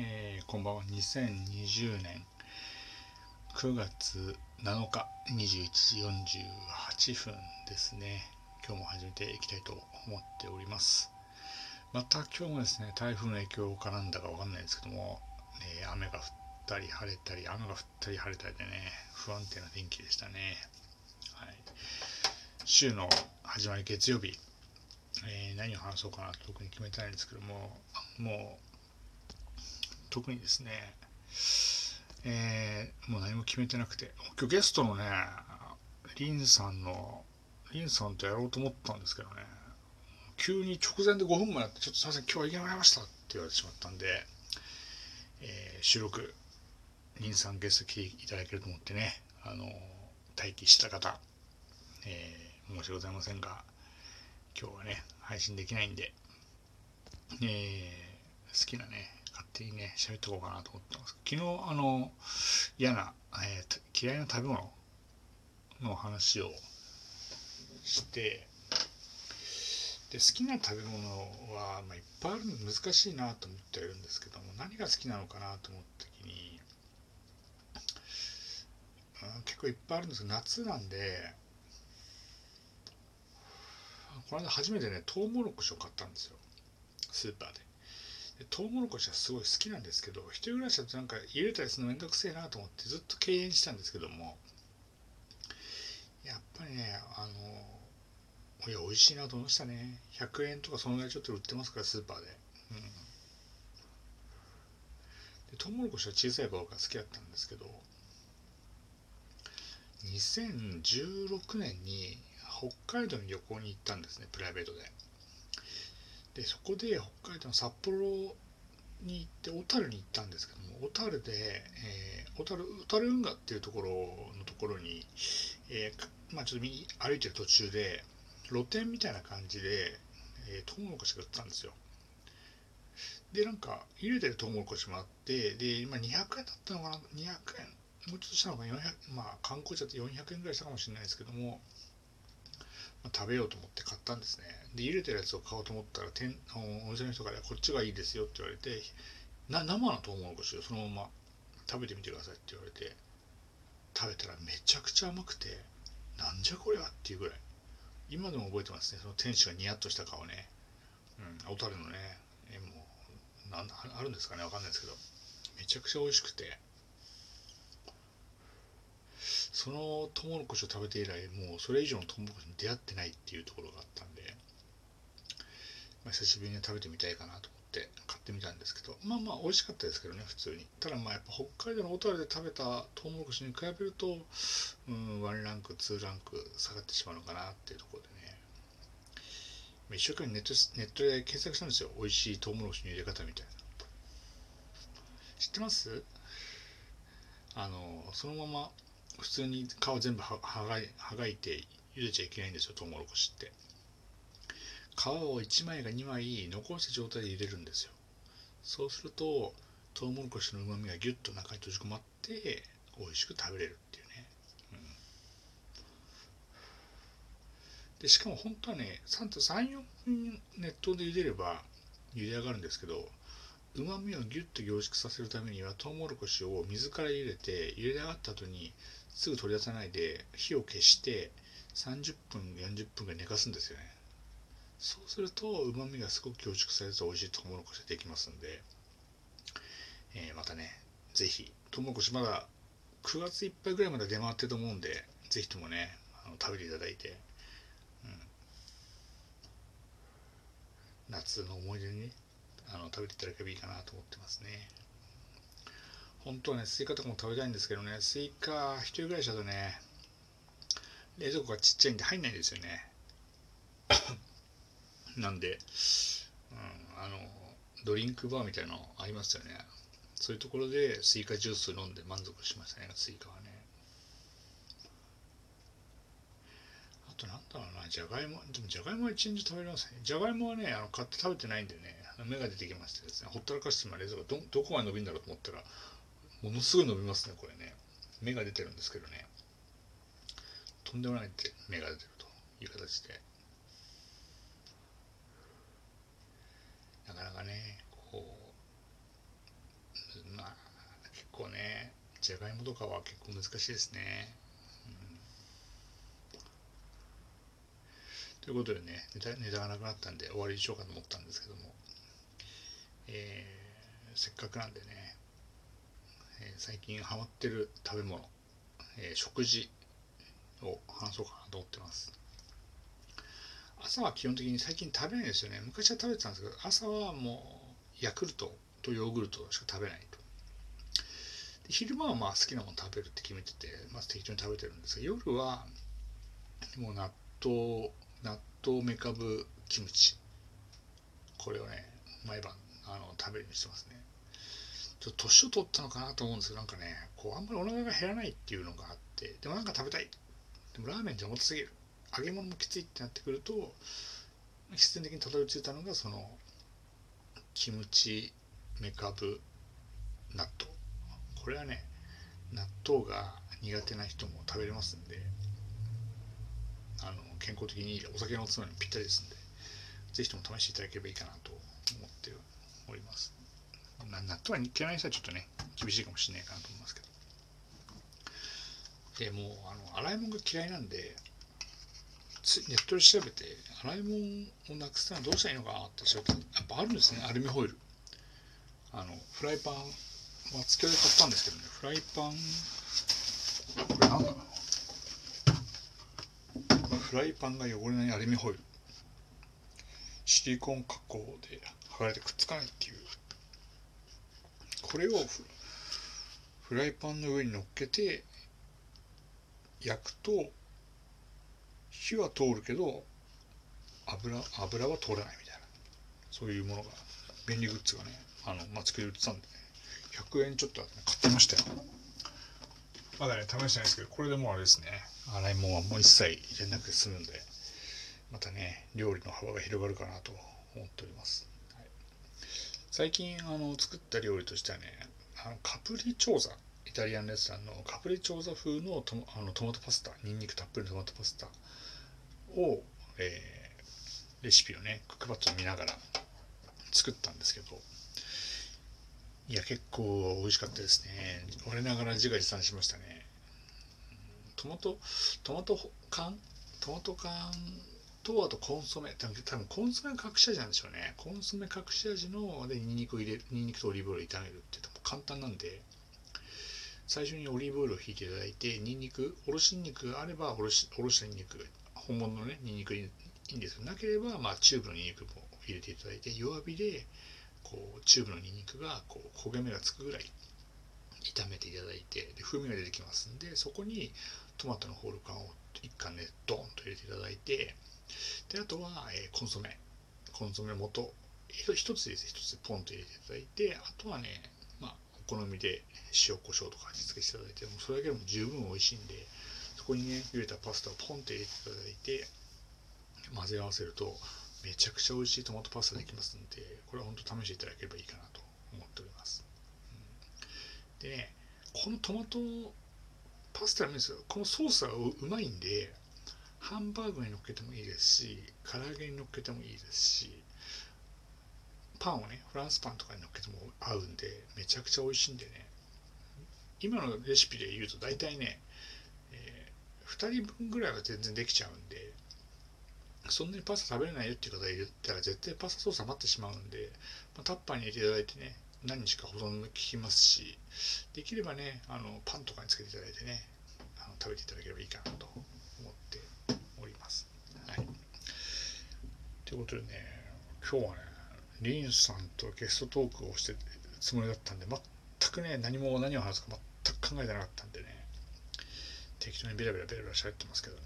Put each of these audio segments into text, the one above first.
えー、こんばんは。2020年9月7日21時48分ですね。今日も始めていきたいと思っております。また今日もですね、台風の影響かなんだかわかんないですけども、えー、雨が降ったり晴れたり、雨が降ったり晴れたりでね、不安定な天気でしたね。はい、週の始まり月曜日、えー、何を話そうかな特に決めてないんですけども、もう、特にですね、えー、もう何も決めてなくて、今日ゲストのね、リンさんの、リンさんとやろうと思ったんですけどね、急に直前で5分もやって、ちょっとすいません、今日は行けなりましたって言われてしまったんで、えー、収録、リンさんゲスト来ていただけると思ってね、あの、待機した方、えー、申し訳ございませんが、今日はね、配信できないんで、えー、好きなね、勝手にね、喋っておこうかなと思ってます。昨日、あの、嫌な、えー、嫌いな食べ物の話をして、で好きな食べ物は、まあ、いっぱいあるの難しいなと思ってるんですけども何が好きなのかなと思った時に、うん、結構いっぱいあるんですけど夏なんでこの間初めてねトウモロコシを買ったんですよ。スーパーで。トウモロコシはすごい好きなんですけど一人暮らしだとなんか入れたりするのめんどくせえなと思ってずっと敬遠したんですけどもやっぱりねあのいや美味しいなと思いましたね。100円とかそのぐらいちょっと売ってますからスーパーで,、うん、でトウモロコシは小さい頃から好きだったんですけど2016年に北海道に旅行に行ったんですねプライベートで。でそこで北海道の札幌に行って小樽に行ったんですけども小樽で、えー、小樽小樽運河っていうところのところに、えー、まあちょっと歩いてる途中で露店みたいな感じで、えー、トウモロコシが売ってたんですよ。でなんか入れてるトウモロコシもあってで今200円だったのかな？200円。もうちょっとしたのか400まあ観光地だって400円ぐらいしたかもしれないですけどもまあ、食べようと思って買ったんですね。で茹でてるやつを買おうと思ったら店お店の人からこっちがいいですよって言われてな生のトウモロコシをそのまま食べてみてくださいって言われて食べたらめちゃくちゃ甘くてなんじゃこれはっていうぐらい。今でも覚えてますね。その店主がニヤッとした顔ね。うん小樽のねえもうなんあるんですかね？わかんないですけど。めちゃくちゃ美味しくて。そのトウモロコシを食べて以来もうそれ以上のトウモロコシに出会ってないっていうところがあったんで、まあ、久しぶりに食べてみたいかなと思って買ってみたんですけどまあまあ美味しかったですけどね普通に。ただまあやっぱ北海道の小樽で食べたトウモロコシに比べるとうん1ランク2ランク下がってしまうのかなっていうところでね。一生懸命ネットネットで検索したんですよ。美味しいトウモロコシの入れ方みたいな。知ってます？あのそのまま普通に皮全部はがいはがいて茹でちゃいけないんですよトウモロコシって。皮を1枚が2枚残した状態で茹でるんですよ。そうするとトウモロコシのうまみがギュッと中に閉じ込まって美味しく食べれるっていうね、うん、でしかも本当はね3と34分熱湯で茹でれば茹で上がるんですけどうまみをギュッと凝縮させるためにはトウモロコシを水から茹でて茹で上がった後にすぐ取り出さないで火を消して30分40分ぐらい寝かすんですよねそうするとうまみがすごく凝縮された美味しいトウモロコシができますんで、えー、またね是非トウモロコシまだ9月いっぱいぐらいまで出回ってると思うんで是非ともねあの食べていただいて、うん、夏の思い出にねあの食べていただければいいかなと思ってますね。本当はね、スイカとかも食べたいんですけどね、スイカ一人暮らしだとね、冷蔵庫がちっちゃいんで入んないんですよね。なんで、うん、あの、ドリンクバーみたいなのありますよね。そういうところでスイカジュース飲んで満足しましたね、スイカはね。あとなんだろうな、じゃがいも、でもじゃがいもは一日食べれますね。じゃがいもはね、あの買って食べてないんでね、芽が出てきましてですね、ほったらかしても冷蔵庫どどこまで伸びるんだろうと思ったら、ものすごい伸びますねこれね。芽が出てるんですけどね。とんでもないって芽が出てるという形で。なかなかねこう、まあ、結構ねじゃがいもとかは結構難しいですね、ということでねネタネタがなくなったんで終わりにしようかと思ったんですけども、えー、せっかくなんでね、えー、最近ハマってる食べ物、えー、食事を話そうかなと思ってます。朝は基本的に最近食べないですよね。昔は食べてたんですけど朝はもうヤクルトとヨーグルトしか食べないと。で昼間はまあ好きなもの食べるって決めてて、まあ、適当に食べてるんですが夜はもう納豆納豆めかぶキムチ。これをね毎晩あの食べるようにしてますね。ょっと年を取ったのかなと思うんですけどなんかねこうあんまりお腹が減らないっていうのがあってでもなんか食べたい。でもラーメンじゃ重たすぎる。揚げ物もきついってなってくると必然的にたどり着いたのがそのキムチめかぶ納豆。これはね納豆が苦手な人も食べれますんであの健康的にお酒のおつまみにぴったりですんでぜひとも試していただければいいかなと思っております。納豆は嫌いな人はちょっとね厳しいかもしれないかなと思いますけど。でもうあの洗い物が嫌いなんでネットで調べて洗い物をなくすのはどうしたらいいのかなって調べたらやっぱあるんですねアルミホイル。あのフライパンまあ、月で買ったんですけどねフライパン。これ何だろうフライパンが汚れないアルミホイル。シリコン加工で剥がれてくっつかないっていうこれをフライパンの上に乗っけて焼くと火は通るけど油油は通らないみたいな。そういうものが便利グッズがねあの、まあ、作り売ってたんでね100円ちょっと買ってましたよ。まだね試してないですけどこれでもうあれですね。洗い物はもう一切入れなくて済むんでまたね料理の幅が広がるかなと思っております、はい、最近あの作った料理としてはねあのカプリチョーザイタリアンレストランのカプリチョーザ風のトあのトマトパスタニンニクたっぷりのトマトパスタを、えー、レシピをねクックパッドを見ながら作ったんですけどいや、結構美味しかったですね。我ながら自画自賛しましたね。トマト、トマト缶トマト缶と、あとコンソメ。多分コンソメ隠し味なんでしょうね。コンソメ隠し味のでニンニクを入れる、ニンニクとオリーブオイルを炒めるって簡単なんで、最初にオリーブオイルを引いていただいて、ニンニク、おろしニンニクがあればおろし、おろしたニンニク、本物のね、ニンニクいいんですけど、なければ、まあ、チューブのニンニクも入れていただいて、弱火で、こうチューブのニンニクがこう焦げ目がつくぐらい炒めていただいてで風味が出てきますんでそこにトマトのホール缶を一貫ねドンと入れていただいてであとは、えー、コンソメ。コンソメ元。一つです一つポンと入れていただいてあとはねまあお好みで塩コショウとか味付けしていただいてもそれだけでも十分美味しいんでそこにね茹でたパスタをポンと入れていただいて混ぜ合わせるとめちゃくちゃ美味しいトマトパスタできますんでこれは本当試していただければいいかなと思っております、うん、でねこのトマトパスタなんですよ。このソースがうまいんでハンバーグに乗っけてもいいですし唐揚げに乗っけてもいいですしパンをねフランスパンとかに乗っけても合うんでめちゃくちゃ美味しいんでね。今のレシピで言うと大体ね、えー、2人分ぐらいは全然できちゃうんでそんなにパスタ食べれないよっていう方がいたら絶対パスタソース余ってしまうんで、まあ、タッパーに入れていただいてね何日か保存効きますしできればねあのパンとかにつけていただいてねあの食べていただければいいかなと思っております。はい、ということでね今日はねリンさんとゲストトークをしてつもりだったんで全くね何も何を話すか全く考えてなかったんでね適当にベラベラベラベラ喋ってますけどね。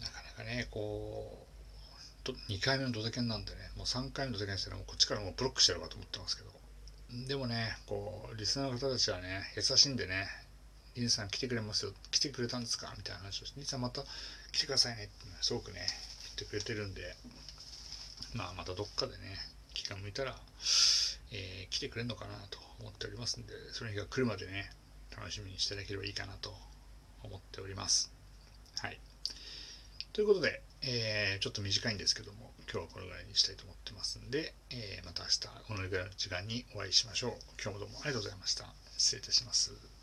なかなかねこう2回目のドタキャンなんでねもう3回目のドタキャンしたらもうこっちからもうブロックしてやろうかと思ってますけど。でもねこうリスナーの方たちはね優しいんでねリンさん来てくれますよ来てくれたんですか？みたいな話をしてリンさんまた来てくださいねってすごくね言ってくれてるんでまあまたどっかでね気が向いたら、えー、来てくれるのかなと思っておりますんでその日が来るまでね楽しみにしていただければいいかなと思っております。はい。ということで、えー、ちょっと短いんですけども今日はこれぐらいにしたいと思ってますんで、えー、また明日このぐらいの時間にお会いしましょう。今日もどうもありがとうございました。失礼いたします。